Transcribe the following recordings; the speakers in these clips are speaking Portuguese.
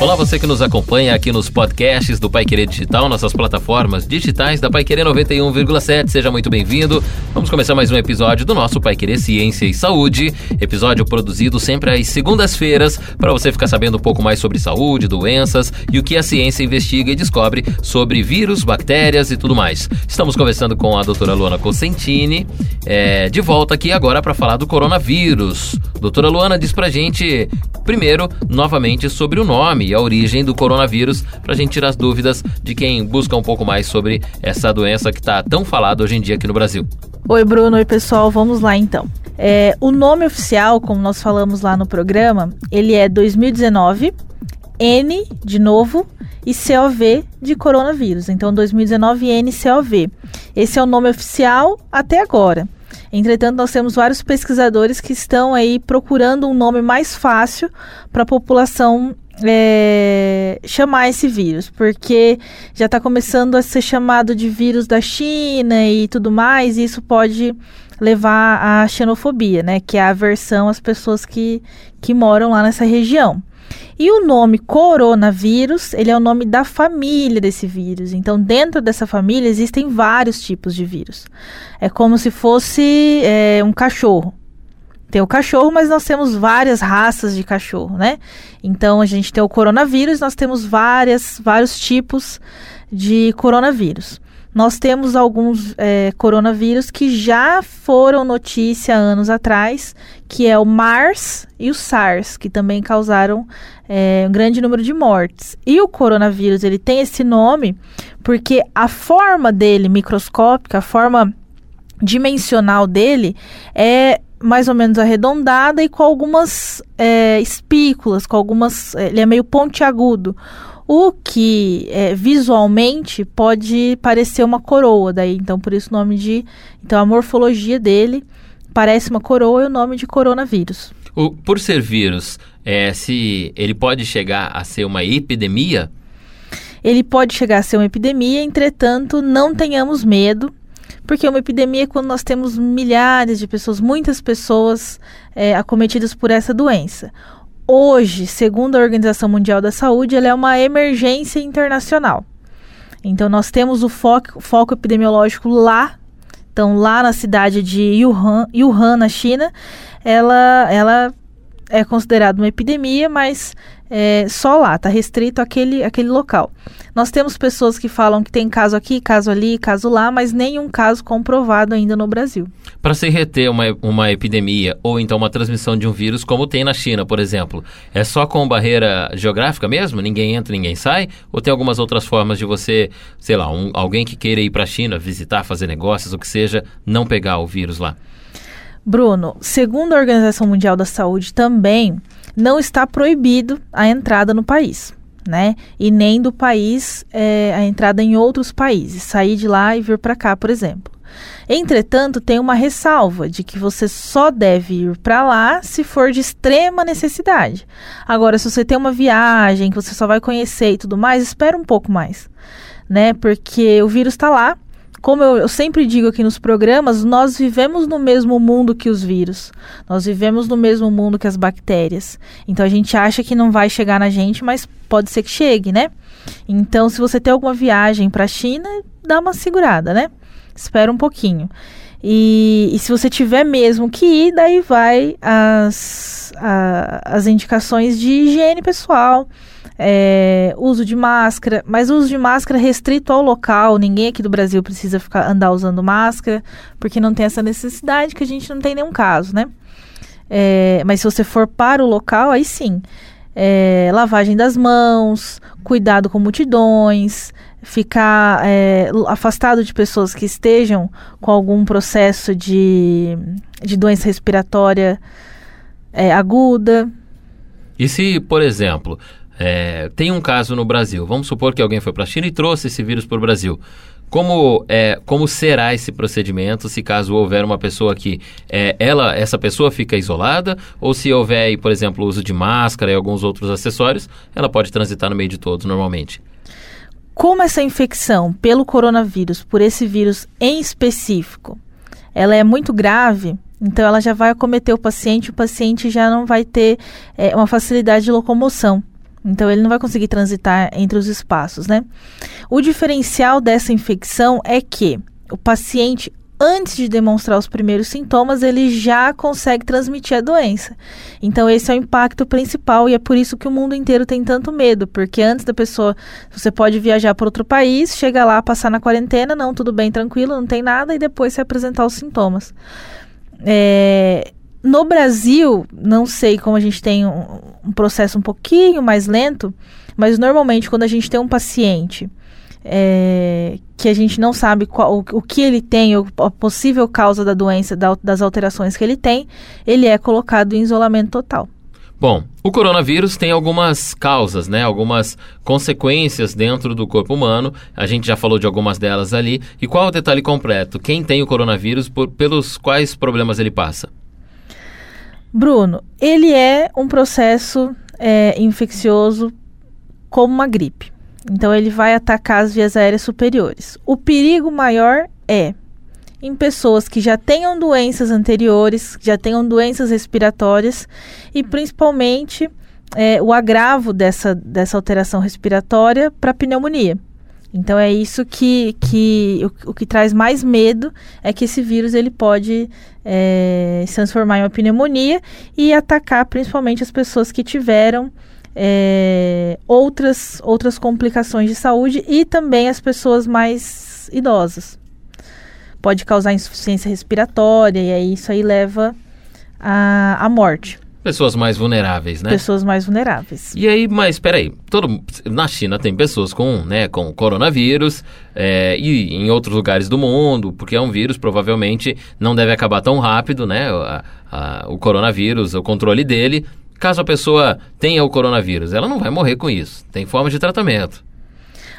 Olá, você que nos acompanha aqui nos podcasts do Pai Querer Digital, nossas plataformas digitais da Pai Querer 91,7. Seja muito bem-vindo. Vamos começar mais um episódio do nosso Pai Querer Ciência e Saúde. Episódio produzido sempre às segundas-feiras para você ficar sabendo um pouco mais sobre saúde, doenças e o que a ciência investiga e descobre sobre vírus, bactérias e tudo mais. Estamos conversando com a doutora Luana Cosentini, é, de volta aqui agora para falar do coronavírus. Doutora Luana diz pra gente, primeiro, novamente, sobre o nome e a origem do coronavírus, para a gente tirar as dúvidas de quem busca um pouco mais sobre essa doença que está tão falada hoje em dia aqui no Brasil. Oi, Bruno. Oi, pessoal. Vamos lá então. É, o nome oficial, como nós falamos lá no programa, ele é 2019 N de novo e COV de coronavírus. Então, 2019 NCOV. Esse é o nome oficial até agora. Entretanto, nós temos vários pesquisadores que estão aí procurando um nome mais fácil para a população é, chamar esse vírus, porque já está começando a ser chamado de vírus da China e tudo mais, e isso pode levar à xenofobia, né? Que é a aversão às pessoas que, que moram lá nessa região. E o nome coronavírus, ele é o nome da família desse vírus. Então, dentro dessa família existem vários tipos de vírus. É como se fosse é, um cachorro. Tem o cachorro, mas nós temos várias raças de cachorro, né? Então a gente tem o coronavírus, nós temos várias, vários tipos de coronavírus. Nós temos alguns é, coronavírus que já foram notícia anos atrás, que é o MARS e o SARS, que também causaram é, um grande número de mortes. E o coronavírus ele tem esse nome porque a forma dele microscópica, a forma dimensional dele é mais ou menos arredondada e com algumas é, espículas, com algumas. É, ele é meio pontiagudo. O que é, visualmente pode parecer uma coroa, daí então por isso o nome de. Então a morfologia dele parece uma coroa e o nome de coronavírus. O, por ser vírus, é, se ele pode chegar a ser uma epidemia? Ele pode chegar a ser uma epidemia, entretanto, não tenhamos medo porque uma epidemia é quando nós temos milhares de pessoas, muitas pessoas é, acometidas por essa doença. Hoje, segundo a Organização Mundial da Saúde, ela é uma emergência internacional. Então, nós temos o foco, foco epidemiológico lá, então lá na cidade de Wuhan, Wuhan na China, ela, ela é considerada uma epidemia, mas é, só lá, está restrito àquele, àquele local. Nós temos pessoas que falam que tem caso aqui, caso ali, caso lá, mas nenhum caso comprovado ainda no Brasil. Para se reter uma, uma epidemia ou então uma transmissão de um vírus, como tem na China, por exemplo, é só com barreira geográfica mesmo? Ninguém entra, ninguém sai? Ou tem algumas outras formas de você, sei lá, um, alguém que queira ir para a China, visitar, fazer negócios, o que seja, não pegar o vírus lá? Bruno, segundo a Organização Mundial da Saúde também, não está proibido a entrada no país. Né? E nem do país é, a entrada em outros países, sair de lá e vir para cá, por exemplo. Entretanto, tem uma ressalva de que você só deve ir para lá se for de extrema necessidade. Agora, se você tem uma viagem que você só vai conhecer e tudo mais, espera um pouco mais, né? Porque o vírus está lá, como eu, eu, sempre digo aqui nos programas, nós vivemos no mesmo mundo que os vírus. Nós vivemos no mesmo mundo que as bactérias. Então a gente acha que não vai chegar na gente, mas pode ser que chegue, né? Então, se você tem alguma viagem para a China, dá uma segurada, né? Espera um pouquinho. E, e, se você tiver mesmo que ir, daí vai as, a, as indicações de higiene pessoal é, uso de máscara, mas uso de máscara restrito ao local. Ninguém aqui do Brasil precisa ficar andar usando máscara, porque não tem essa necessidade, que a gente não tem nenhum caso, né? É, mas se você for para o local, aí sim. É, lavagem das mãos, cuidado com multidões, ficar é, afastado de pessoas que estejam com algum processo de, de doença respiratória é, aguda. E se, por exemplo, é, tem um caso no Brasil. Vamos supor que alguém foi para a China e trouxe esse vírus para o Brasil. Como, é, como será esse procedimento se caso houver uma pessoa que é, ela, essa pessoa fica isolada ou se houver, por exemplo, uso de máscara e alguns outros acessórios, ela pode transitar no meio de todos normalmente? Como essa infecção pelo coronavírus, por esse vírus em específico, ela é muito grave, Então ela já vai acometer o paciente, o paciente já não vai ter é, uma facilidade de locomoção. Então ele não vai conseguir transitar entre os espaços, né? O diferencial dessa infecção é que o paciente antes de demonstrar os primeiros sintomas, ele já consegue transmitir a doença. Então, esse é o impacto principal e é por isso que o mundo inteiro tem tanto medo, porque antes da pessoa, você pode viajar para outro país, chegar lá, passar na quarentena, não, tudo bem, tranquilo, não tem nada, e depois se apresentar os sintomas. É, no Brasil, não sei como a gente tem um, um processo um pouquinho mais lento, mas normalmente quando a gente tem um paciente é, que a gente não sabe qual, o, o que ele tem, a possível causa da doença, da, das alterações que ele tem, ele é colocado em isolamento total. Bom, o coronavírus tem algumas causas, né? Algumas consequências dentro do corpo humano. A gente já falou de algumas delas ali. E qual é o detalhe completo? Quem tem o coronavírus, por, pelos quais problemas ele passa? Bruno, ele é um processo é, infeccioso como uma gripe. Então ele vai atacar as vias aéreas superiores. O perigo maior é em pessoas que já tenham doenças anteriores, já tenham doenças respiratórias e principalmente é, o agravo dessa, dessa alteração respiratória para pneumonia. Então é isso que, que o, o, que traz mais medo é que esse vírus ele pode é, se transformar em uma pneumonia e atacar principalmente as pessoas que tiveram é, outras, outras complicações de saúde e também as pessoas mais idosas. Pode causar insuficiência respiratória e aí isso aí leva à, à morte. Pessoas mais vulneráveis, né? Pessoas mais vulneráveis. E aí, mas peraí, todo, na China tem pessoas com, né, com coronavírus é, e em outros lugares do mundo, porque é um vírus, provavelmente não deve acabar tão rápido, né? A, a, o coronavírus, o controle dele Caso a pessoa tenha o coronavírus, ela não vai morrer com isso. Tem forma de tratamento.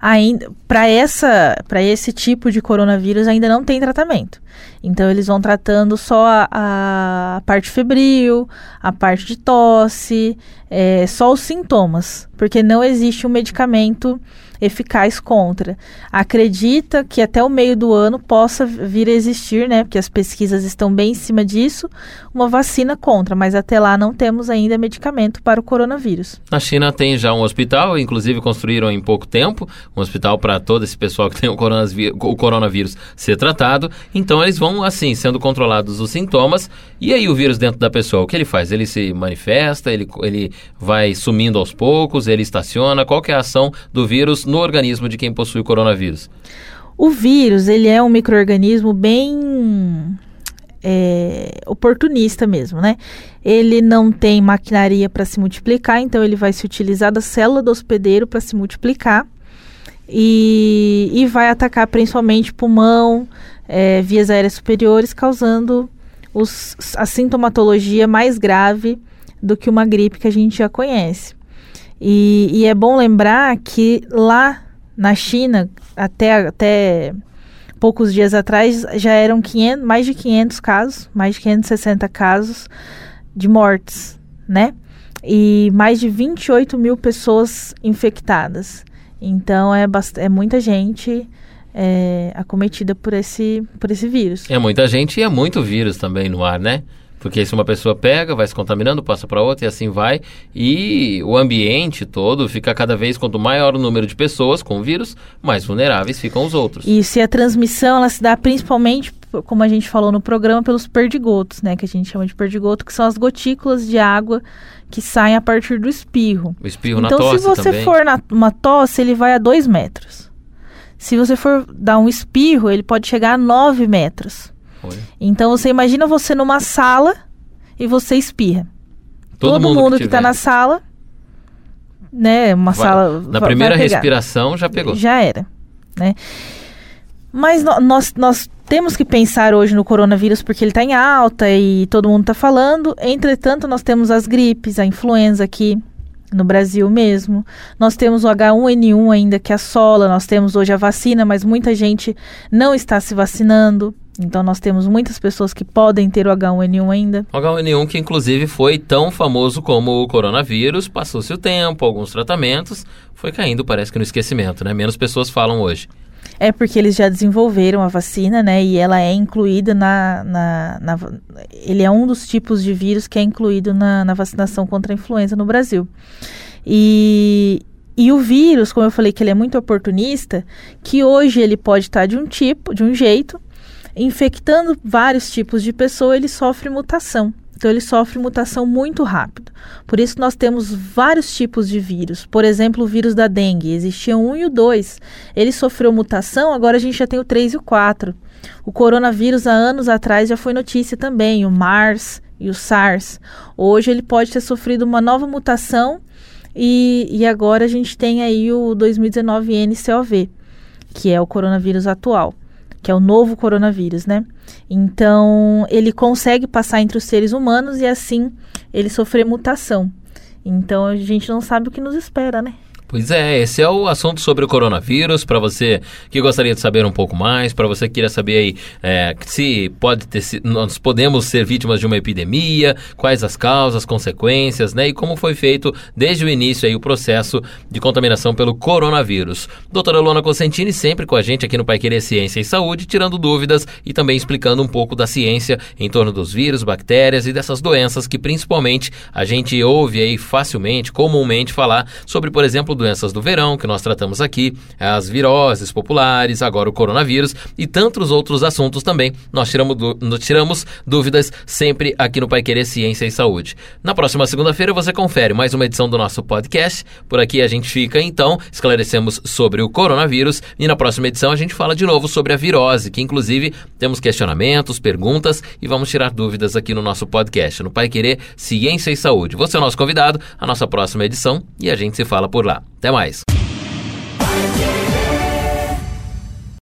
Ainda para essa para esse tipo de coronavírus ainda não tem tratamento. Então eles vão tratando só a, a parte febril, a parte de tosse, é, só os sintomas, porque não existe um medicamento eficaz contra. Acredita que até o meio do ano possa vir a existir, né, porque as pesquisas estão bem em cima disso, uma vacina contra, mas até lá não temos ainda medicamento para o coronavírus. Na China tem já um hospital, inclusive construíram em pouco tempo, um hospital para todo esse pessoal que tem o coronavírus, o coronavírus ser tratado. Então eles vão assim, sendo controlados os sintomas, e aí o vírus dentro da pessoa, o que ele faz? Ele se manifesta, ele, ele vai sumindo aos poucos, ele estaciona, qual é a ação do vírus no organismo de quem possui o coronavírus? O vírus, ele é um microorganismo bem é, oportunista mesmo, né? Ele não tem maquinaria para se multiplicar, então ele vai se utilizar da célula do hospedeiro para se multiplicar e, e, vai atacar principalmente pulmão, é, vias aéreas superiores, causando os, a sintomatologia mais grave do que uma gripe que a gente já conhece. E, e é bom lembrar que lá na China, até, até poucos dias atrás, já eram 500, mais de 500 casos, mais de 560 casos de mortes, né? E mais de 28 mil pessoas infectadas. Então é, é muita gente é, acometida por esse, por esse vírus. É muita gente e é muito vírus também no ar, né? Porque se uma pessoa pega, vai se contaminando, passa para outra e assim vai. E o ambiente todo fica cada vez, quanto maior o número de pessoas com o vírus, mais vulneráveis ficam os outros. E se a transmissão ela se dá principalmente, como a gente falou no programa, pelos perdigotos, né? Que a gente chama de perdigoto, que são as gotículas de água que saem a partir do espirro. O espirro então, na tosse se você também. for na uma tosse, ele vai a dois metros. Se você for dar um espirro, ele pode chegar a 9 metros. Então você imagina você numa sala e você espirra. Todo, Todo mundo, mundo que, que está na sala, né, uma vai, sala na vai, primeira vai respiração já pegou. Já era, né? Mas no, nós, nós temos que pensar hoje no coronavírus porque ele está em alta e todo mundo está falando. Entretanto, nós temos as gripes, a influenza aqui no Brasil mesmo. Nós temos o H1N1 ainda que assola. Nós temos hoje a vacina, mas muita gente não está se vacinando. Então nós temos muitas pessoas que podem ter o H1N1 ainda. O H1N1 que inclusive foi tão famoso como o coronavírus, passou-se o tempo, alguns tratamentos, foi caindo, parece que no esquecimento, né? Menos pessoas falam hoje. É porque eles já desenvolveram a vacina, né? E ela é incluída na, na, na ele é um dos tipos de vírus que é incluído na, na vacinação contra a influenza no Brasil. E, e o vírus, como eu falei que ele é muito oportunista, que hoje ele pode estar de um tipo, de um jeito, infectando vários tipos de pessoa, ele sofre mutação. Então ele sofre mutação muito rápido. Por isso nós temos vários tipos de vírus. Por exemplo, o vírus da dengue. Existia um e o dois. Ele sofreu mutação, agora a gente já tem o 3 e o 4. O coronavírus há anos atrás já foi notícia também, o MARS e o SARS. Hoje ele pode ter sofrido uma nova mutação e, e agora a gente tem aí o 2019-nCoV, que é o coronavírus atual, que é o novo coronavírus, né? Então, ele consegue passar entre os seres humanos e assim ele sofrer mutação. Então, a gente não sabe o que nos espera, né? Pois é, esse é o assunto sobre o coronavírus. Para você que gostaria de saber um pouco mais, para você que queira saber aí é, se pode ter, nós podemos ser vítimas de uma epidemia, quais as causas, consequências, né? E como foi feito desde o início aí o processo de contaminação pelo coronavírus. Doutora Luana Cosentini sempre com a gente aqui no Pai Querer Ciência e Saúde, tirando dúvidas e também explicando um pouco da ciência em torno dos vírus, bactérias e dessas doenças que principalmente a gente ouve aí facilmente, comumente falar sobre, por exemplo, doenças do verão, que nós tratamos aqui, as viroses populares, agora o coronavírus e tantos outros assuntos também. Nós tiramos, tiramos dúvidas sempre aqui no Pai Querer Ciência e Saúde. Na próxima segunda-feira você confere mais uma edição do nosso podcast. Por aqui a gente fica, então, esclarecemos sobre o coronavírus e na próxima edição a gente fala de novo sobre a virose, que inclusive temos questionamentos, perguntas e vamos tirar dúvidas aqui no nosso podcast, no Pai Querer Ciência e Saúde. Você é o nosso convidado, a nossa próxima edição e a gente se fala por lá. Até mais.